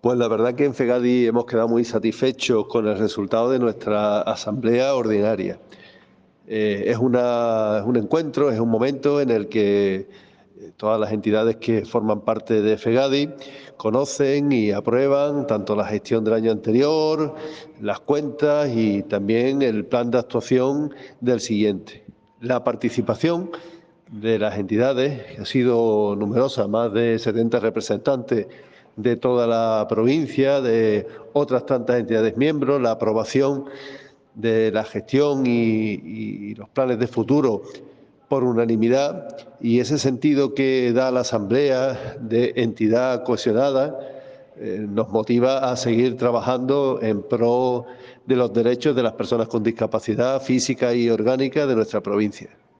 Pues la verdad que en FEGADI hemos quedado muy satisfechos con el resultado de nuestra asamblea ordinaria. Eh, es, una, es un encuentro, es un momento en el que eh, todas las entidades que forman parte de FEGADI conocen y aprueban tanto la gestión del año anterior, las cuentas y también el plan de actuación del siguiente. La participación de las entidades ha sido numerosa, más de 70 representantes de toda la provincia, de otras tantas entidades miembros, la aprobación de la gestión y, los planes de futuro por unanimidad y ese sentido que da la Asamblea de entidad cohesionada eh, nos motiva a seguir trabajando en pro de los derechos de las personas con discapacidad física y orgánica de nuestra provincia.